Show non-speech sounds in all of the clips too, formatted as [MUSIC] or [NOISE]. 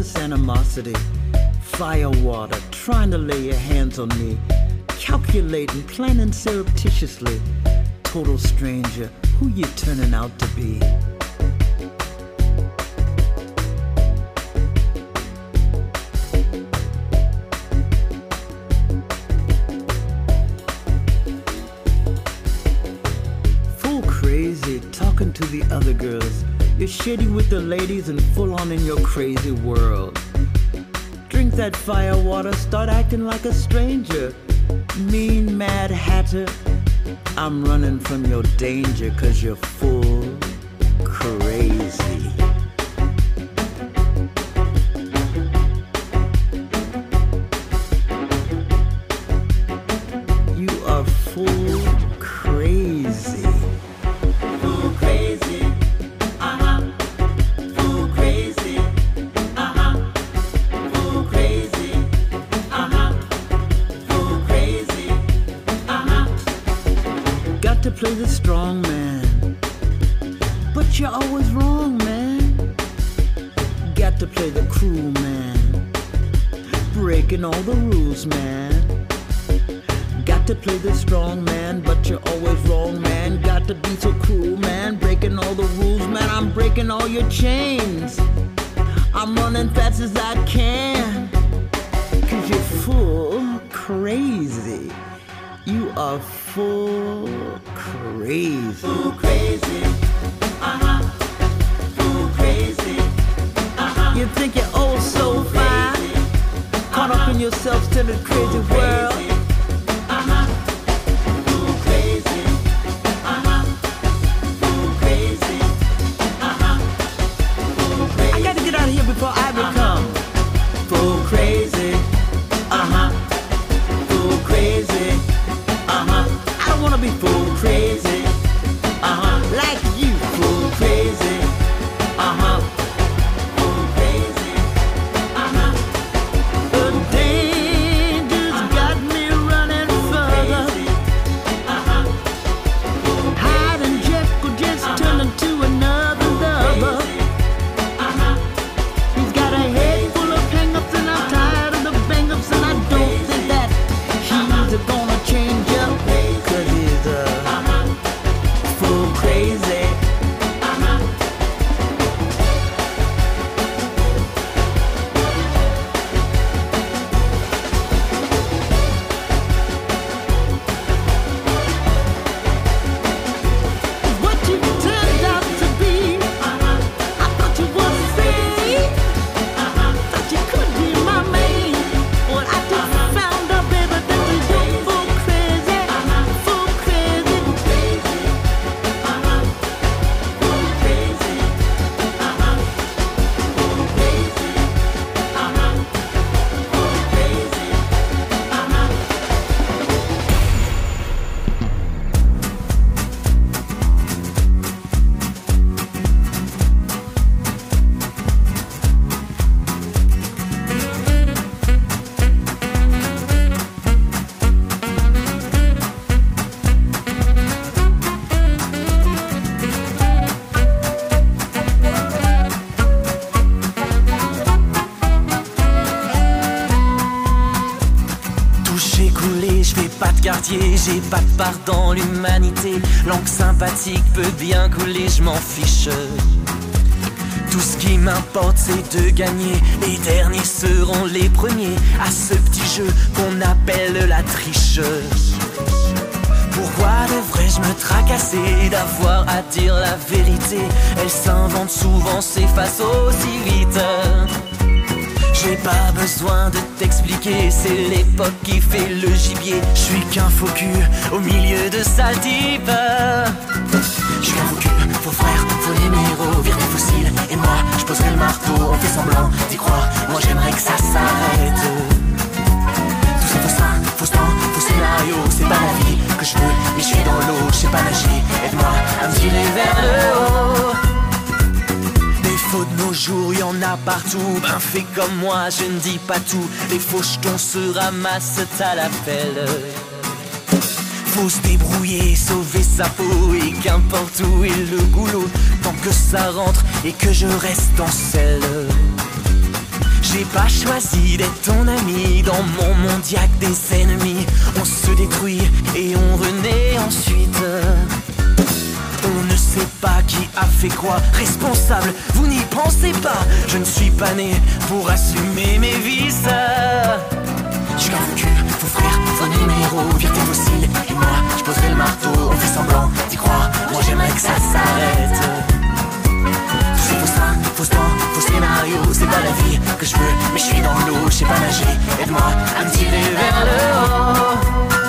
Jealous animosity, fire water, trying to lay your hands on me, calculating, planning surreptitiously. Total stranger, who you turning out to be? Full crazy, talking to the other girls. You're shady with the ladies and full on in your crazy world. Drink that fire water, start acting like a stranger. Mean mad hatter, I'm running from your danger cause you're full crazy. Cruel man. Breaking all the rules, man. Got to play the strong man, but you're always wrong, man. Got to be so cruel, man. Breaking all the rules, man. I'm breaking all your chains. I'm running fast as I can. Cause you're full crazy. You are full crazy. Full crazy. Uh-huh. You think you're oh so fine. Caught up in yourself still a crazy world. Peut bien couler, je m'en fiche. Tout ce qui m'importe c'est de gagner. Les derniers seront les premiers à ce petit jeu qu'on appelle la triche. Pourquoi devrais-je me tracasser d'avoir à dire la vérité? Elle s'invente souvent, s'efface aussi vite. J'ai pas besoin de t'expliquer, c'est l'époque qui fait le gibier. Je suis qu'un faux cul au milieu de sale type. Suis un faux cul, faux frère, faux numéro, viré fossile. Et moi, je poserai le marteau, on fait semblant d'y croire. Moi, j'aimerais que ça s'arrête. Tout ça, faux ça, faux temps, faux scénario. C'est pas la vie que je veux, mais je suis dans l'eau, je sais pas nager. Aide-moi à me tirer vers le haut. Des faux de nos jours, y en a partout. Ben fais comme moi, je ne dis pas tout. Les faux jetons se ramassent à la pelle. Se débrouiller, sauver sa peau et qu'importe où est le goulot, tant que ça rentre et que je reste en selle. J'ai pas choisi d'être ton ami dans mon que des ennemis. On se détruit et on renaît ensuite. On ne sait pas qui a fait quoi, responsable, vous n'y pensez pas. Je ne suis pas né pour assumer mes vices. Je faux frère, faux numéro, viens tes fossiles. Et moi, je poserai le marteau, on fait semblant d'y croire. Moi j'aimerais que ça s'arrête. C'est faux ça, faux temps, faux scénario, c'est pas la vie que je veux. Mais je suis dans l'eau, je sais pas nager. Aide-moi à me tirer vers le haut.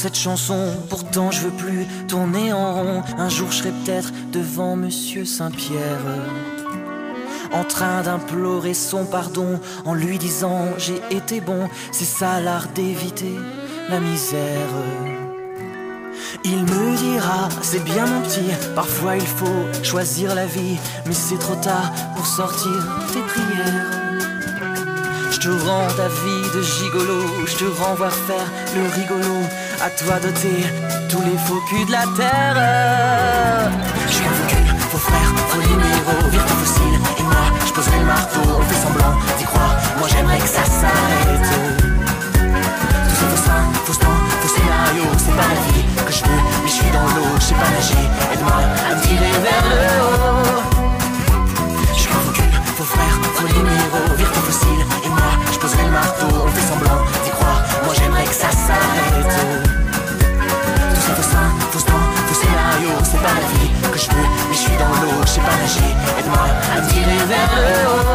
Cette chanson, pourtant je veux plus tourner en rond. Un jour je serai peut-être devant Monsieur Saint-Pierre, en train d'implorer son pardon, en lui disant j'ai été bon, c'est ça l'art d'éviter la misère. Il me dira, c'est bien mon petit, parfois il faut choisir la vie, mais c'est trop tard pour sortir tes prières. Je te rends ta vie de gigolo, je te renvoie faire le rigolo. À toi d'ôter tous les faux culs de la terre. Je suis un faux cul, faux frère, faux numéro, virtu fossile. Et moi, je poserai le marteau, on fait semblant d'y croire. Moi j'aimerais que ça s'arrête. Tout ça, faux ça, faux temps, faux c'est pas la vie que je veux. Mais je suis dans l'eau, je sais pas nager. Aide-moi à me tirer vers le haut. Je suis un faux cul, faux frère, faux numéro, virtu fossile. Et moi, je poserai le marteau, on fait semblant d'y croire. Moi j'aimerais que ça s'arrête. Je veux. Mais je suis dans l'eau, je sais pas nager. Aide-moi à me tirer vers le haut.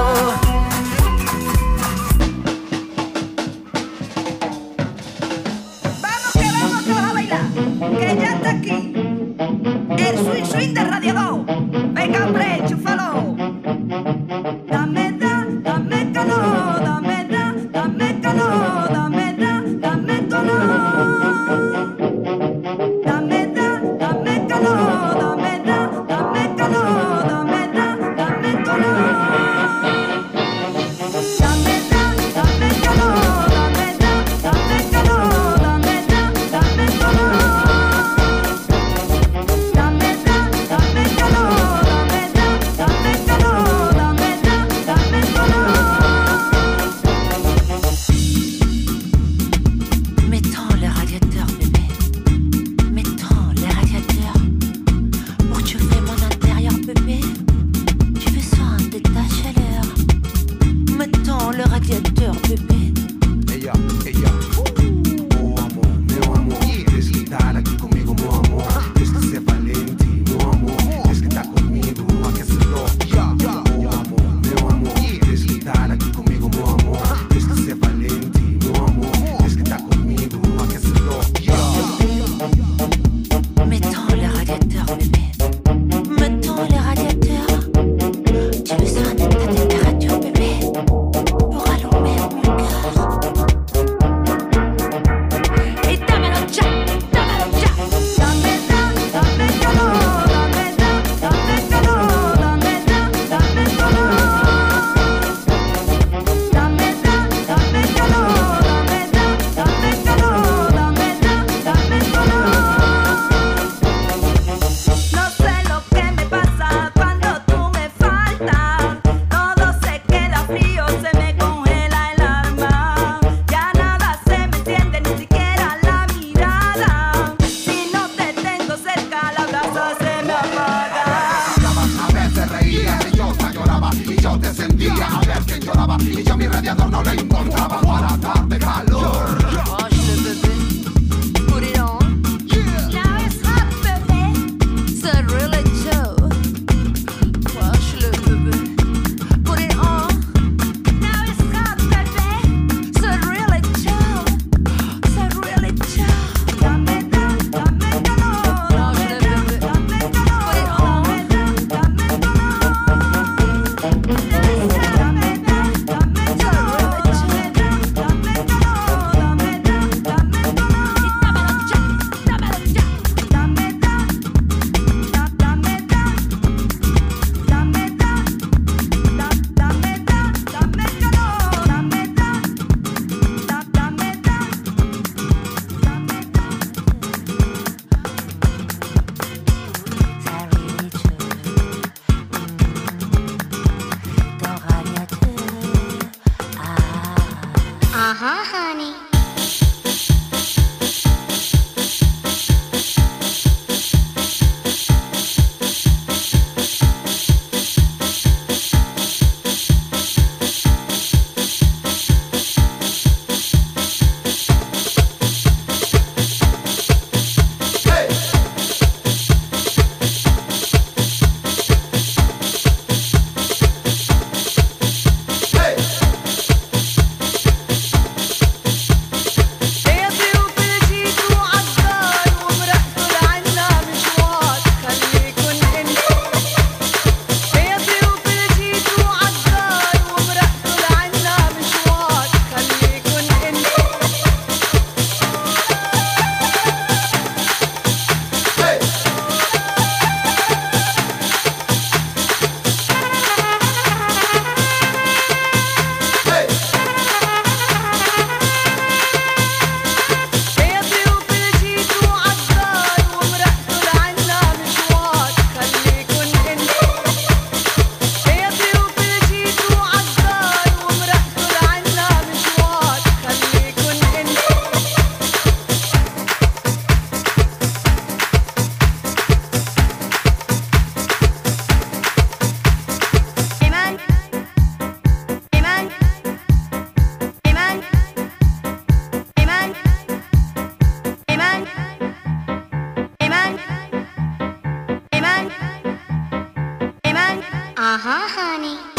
Aha, honey.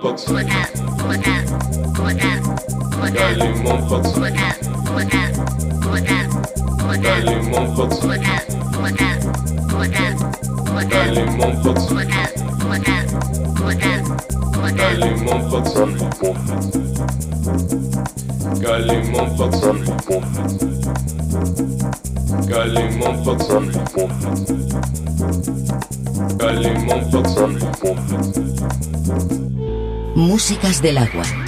pote. Dale mon pote. Dale mon pote. Dale mon pote. Dale mon pote. músicas del agua.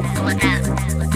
What's up?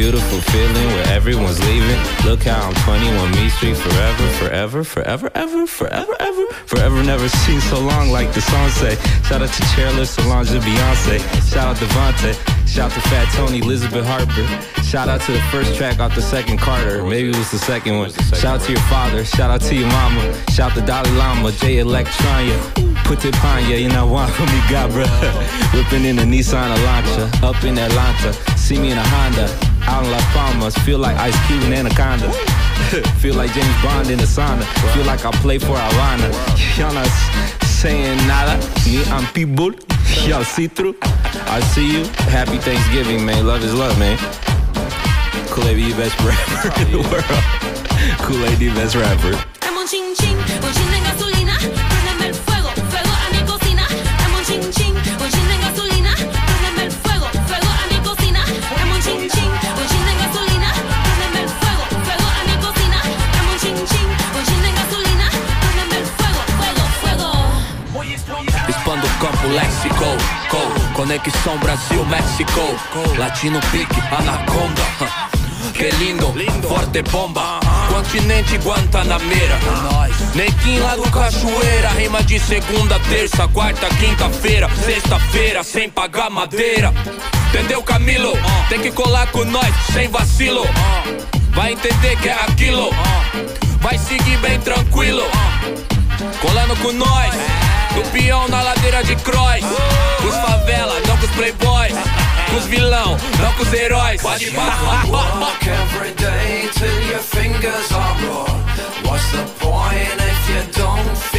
Beautiful feeling where everyone's leaving. Look how I'm 21 Me Street forever, forever, forever, ever, forever, ever. Forever never seen so long like the song say. Shout out to Chairless, Solange, Beyonce. Shout out Devontae. Shout to Fat Tony, Elizabeth Harper. Shout out to the first track off the second Carter. Maybe it was the second one. Shout out to your father. Shout out to your mama. Shout to Dalai Lama, J Electronia. Put it Panya, you know what [LAUGHS] me got, bruh. [LAUGHS] Whipping in a Nissan Elantra. Up in Atlanta. See me in a Honda. Out in Las Palmas. Feel like Ice Cube and Anaconda. [LAUGHS] Feel like James Bond in the sauna. Feel like I play for Alana. Y'all not saying nada. Me, I'm people. Y'all see through. I see you. Happy Thanksgiving, man. Love is love, man. Kool-Aid, the best rapper [LAUGHS] in the world. Kool-Aid, the best rapper. Expando o campo léxico co, Conexão Brasil-México Latino pique, anaconda Que lindo, forte bomba. Continente Guantanameira Nequim lá do Cachoeira. Rima de segunda, terça, quarta, quinta-feira. Sexta-feira, sem pagar madeira. Entendeu, Camilo? Tem que colar com nós, sem vacilo. Vai entender que é aquilo. Vai seguir bem tranquilo. Colando com nós Do peão na ladeira de cross. Com os favela, não com os playboys. Com os vilão, não com os heróis. Pode Walk every day till your fingers are raw. What's the point if you don't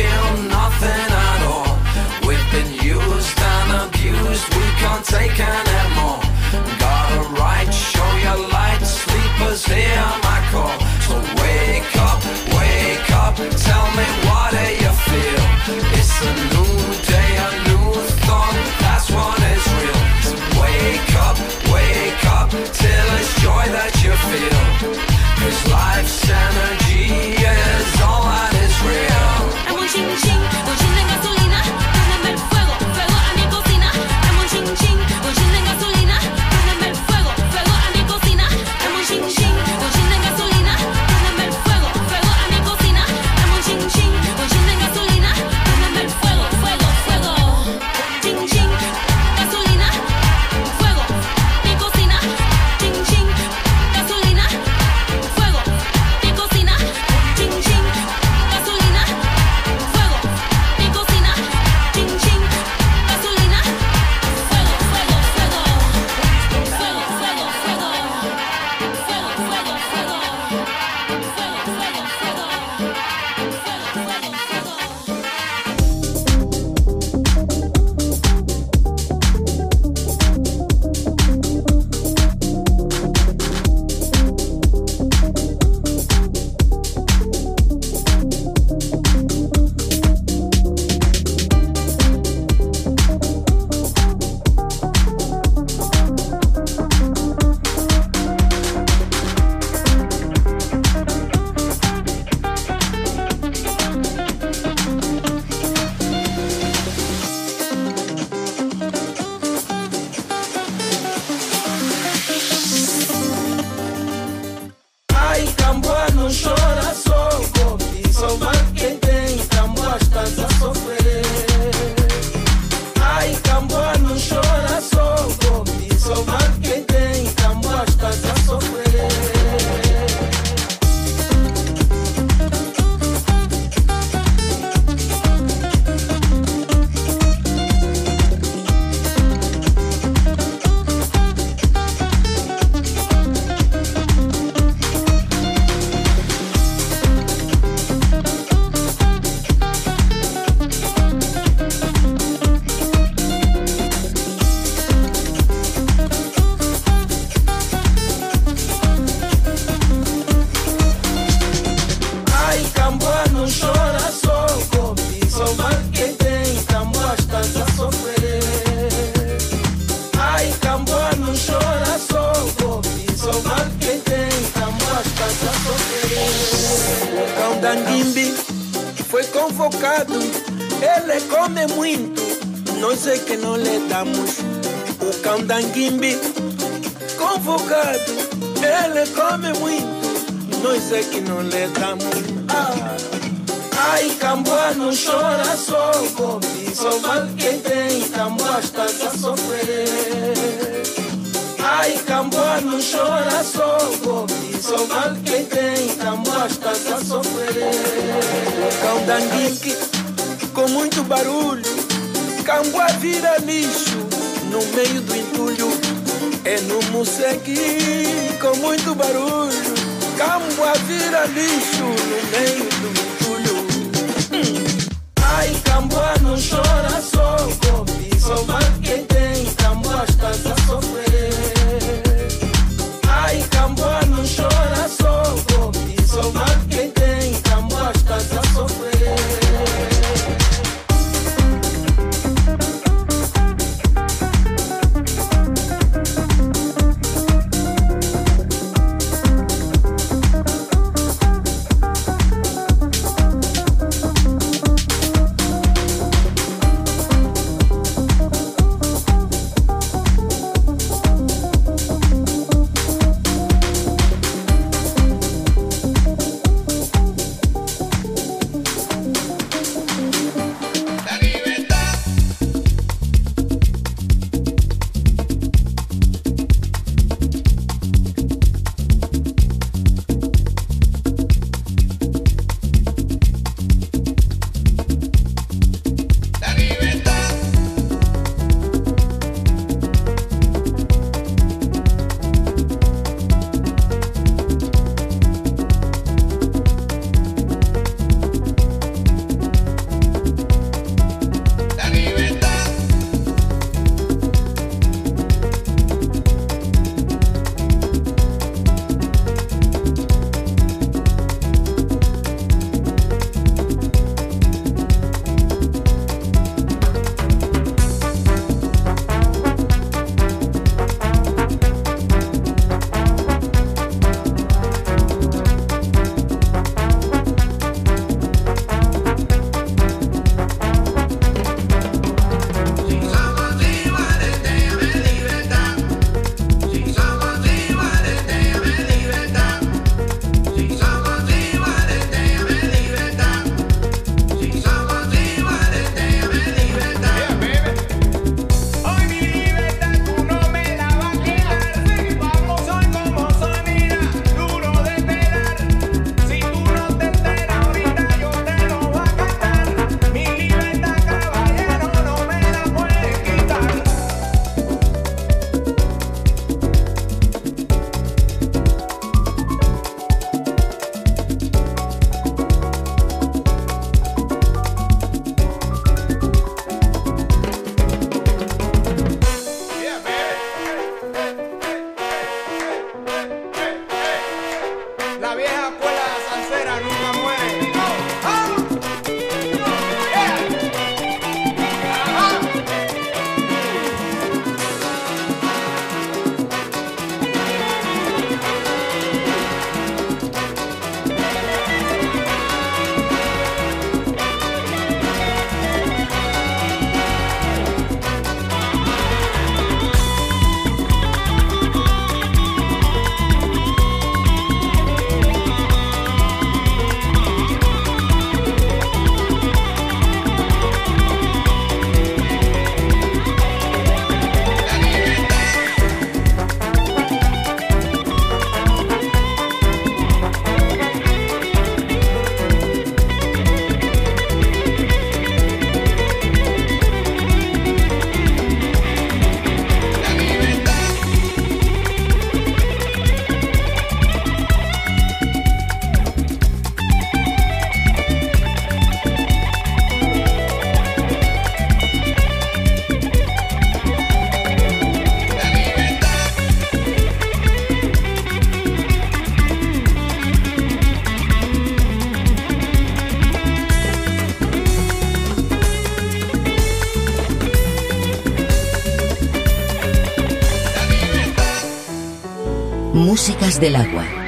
Músicas del agua.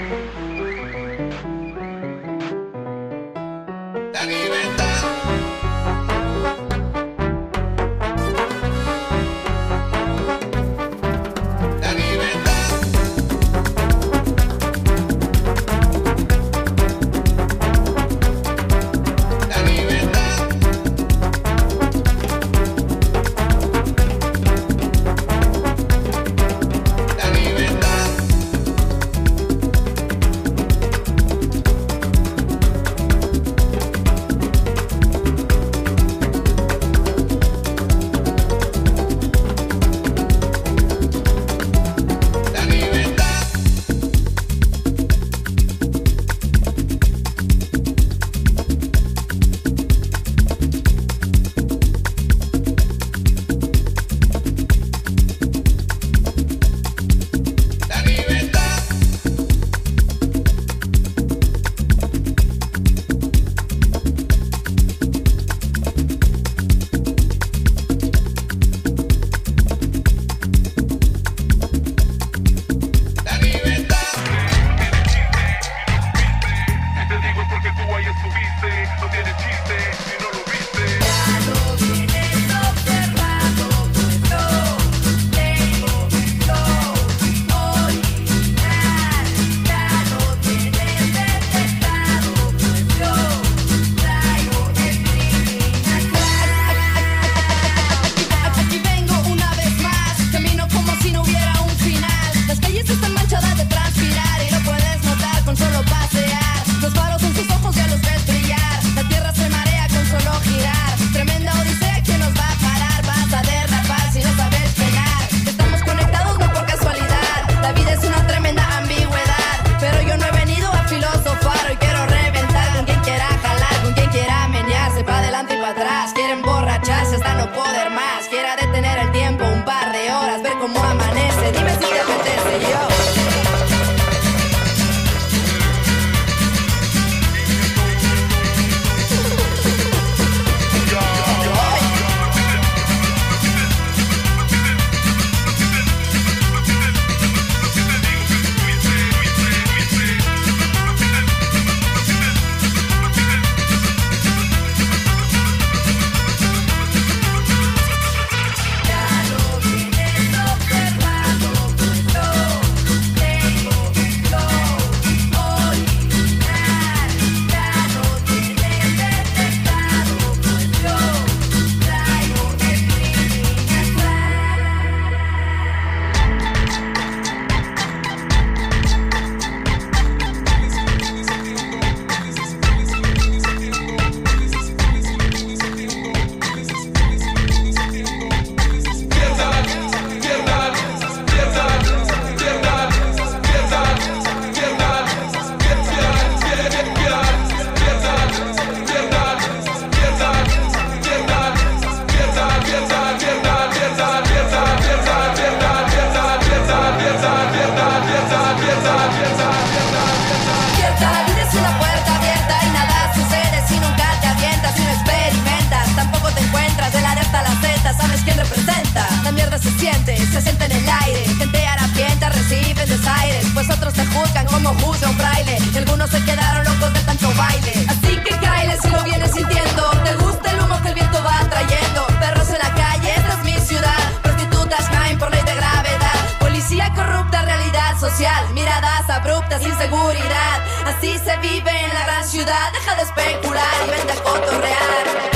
Juzgan como juzga un fraile. Y algunos se quedaron locos de tanto baile. Así que caile si lo vienes sintiendo. Te gusta el humo que el viento va trayendo. Perros en la calle, esta es mi ciudad. Prostitutas caen por ley de gravedad. Policía corrupta, realidad social. Miradas abruptas, inseguridad. Así se vive en la gran ciudad. Deja de especular y vente a cotorrear.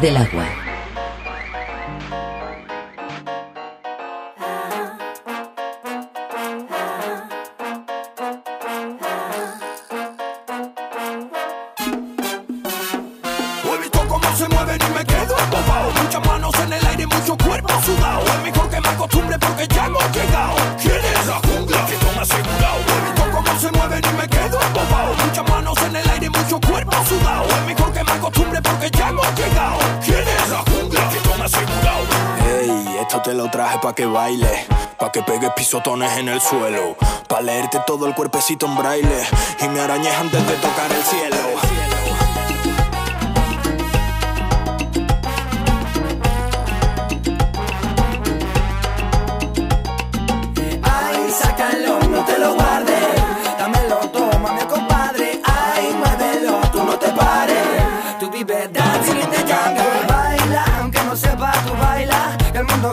Del agua. Te lo traje pa' que baile, pa' que pegues pisotones en el suelo, pa' leerte todo el cuerpecito en braille y me arañes antes de tocar el cielo.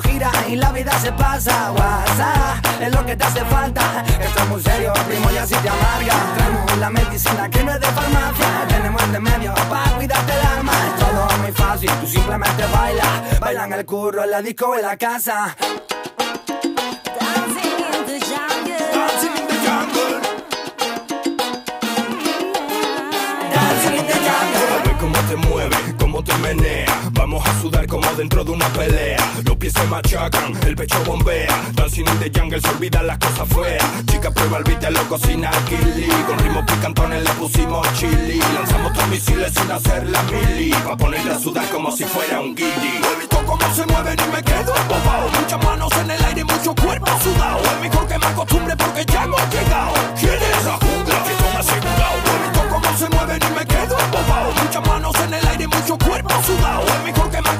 Gira y la vida se pasa. WhatsApp es lo que te hace falta. Esto es muy serio, primo, y así te amarga. Traemos la medicina que no es de farmacia. Tenemos el remedio para cuidarte el alma. Es todo muy fácil, tú simplemente baila. Baila en el curro, en la disco o en la casa. Te mueves, Vamos a sudar como dentro de una pelea. Los pies se machacan, el pecho bombea. Dancing in the jungle se olvidan las cosas feas. Chica, prueba el beat, te lo cocina Kili. Con ritmos picantones le pusimos chili. Lanzamos tres misiles sin hacer la mili. Pa' ponerle a sudar como si fuera un guiri. He visto cómo se mueven y me quedo embobado. Muchas manos en el aire, mucho cuerpo sudado. Es mejor que me acostumbre porque ya hemos llegado.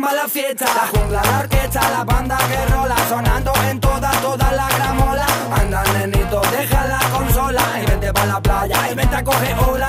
la fiesta, la jungla, la orquesta, la banda que rola, sonando en toda, toda la gramola. Anda, nenito, deja la consola y vente pa' la playa y vente a coger ola.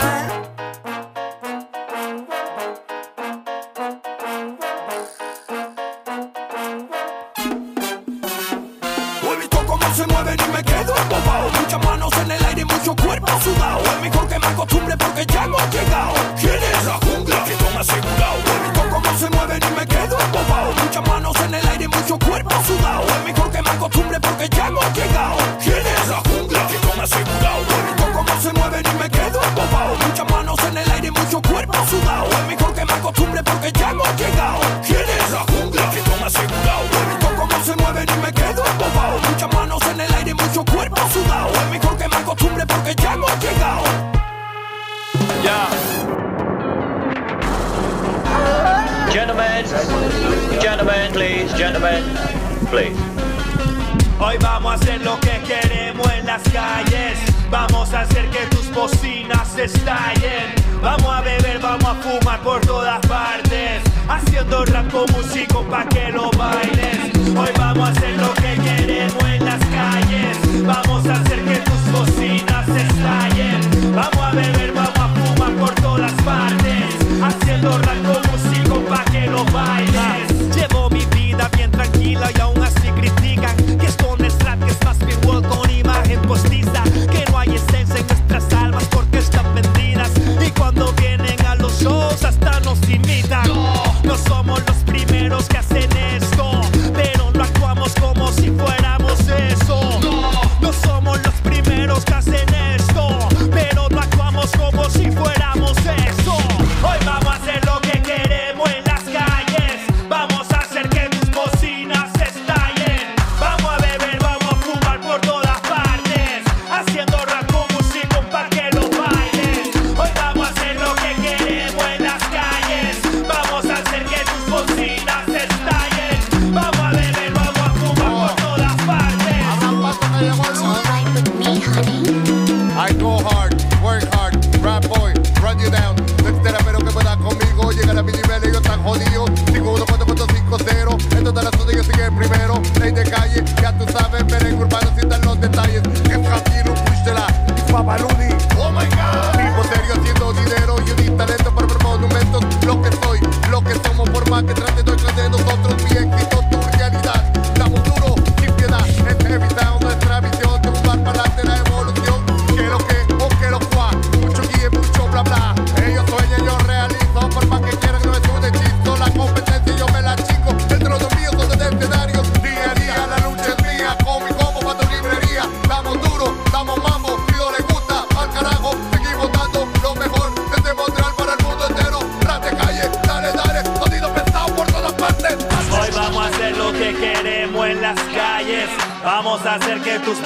rap como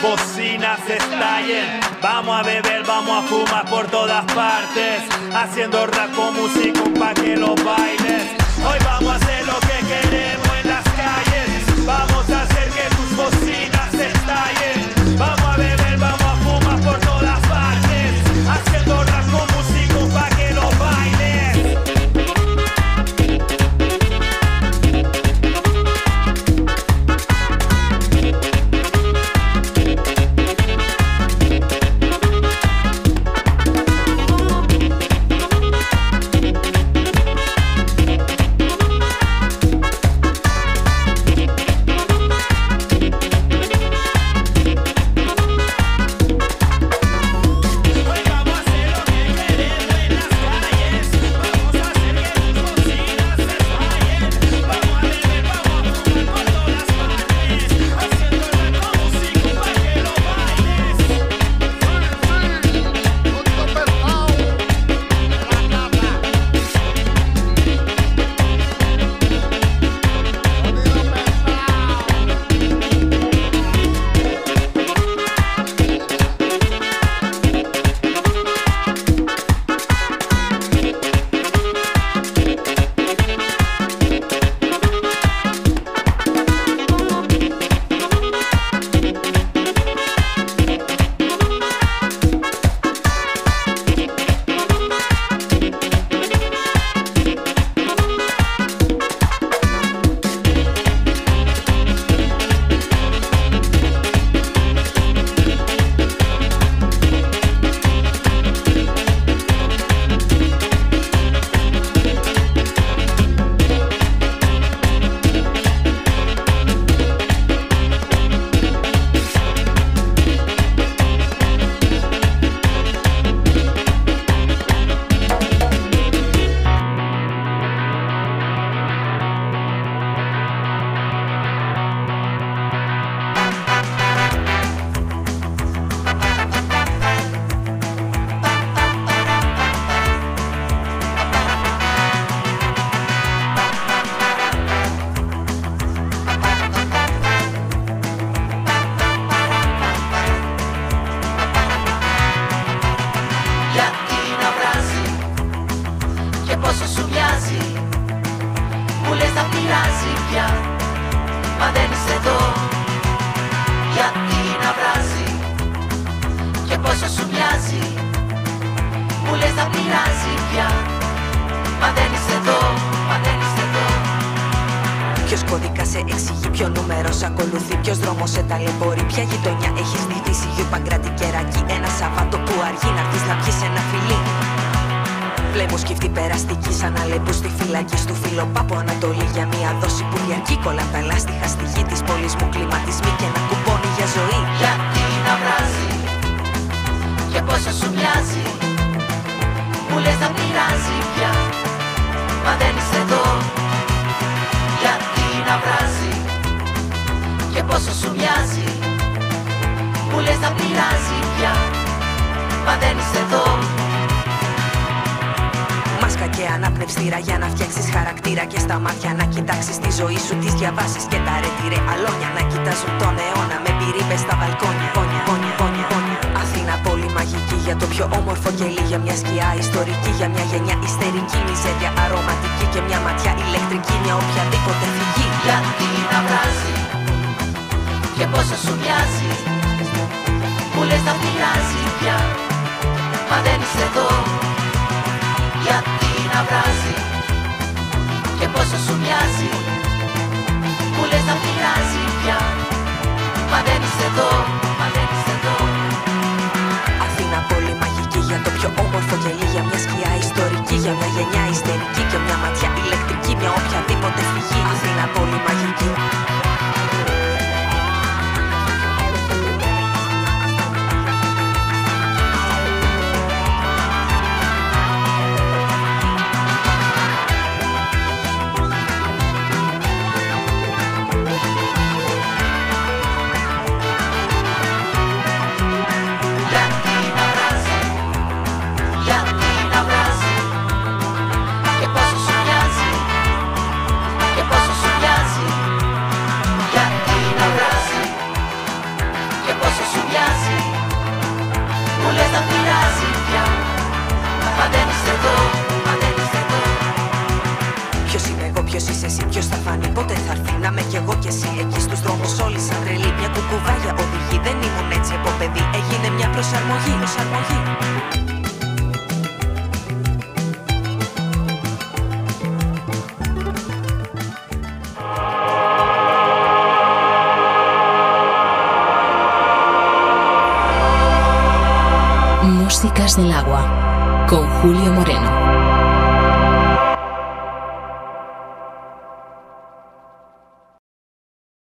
bocinas estallen. Vamos a beber, vamos a fumar por todas partes. Haciendo rap con música pa' que lo bailes. Hoy vamos a hacer lo que queremos. Όμορφο κελί, για μια σκιά ιστορική, για μια γενιά ιστερική, μιζέρια αρωματική και μια ματιά ηλεκτρική, μια οποιαδήποτε φυγή. Γιατί να βράζει Και πόσο σου μοιάζει Μου λες να πειράζει πια Μα δεν είσαι εδώ Γιατί να βράζει Και πόσο σου μοιάζει Μου λες να πειράζει πια Μα δεν είσαι εδώ Μα δεν είσαι εδώ Αθήνα πόλη μαγική για το πιο όμορφο γελί, για μια σκιά ιστορική, για μια γενιά ιστερική και μια ματιά ηλεκτρική, μια οποιαδήποτε φυγή. Αθήνα πόλη μαγική. Πότε θα έρθει να είμαι κι εγώ κι εσύ. Εκεί στους δρόμους όλοι σαν τρελή, μια κουκουβάγια οδηγεί. Δεν ήμουν έτσι από παιδί, έγινε μια προσαρμογή. προσαρμογή. Músicas del agua con Julio Moreno.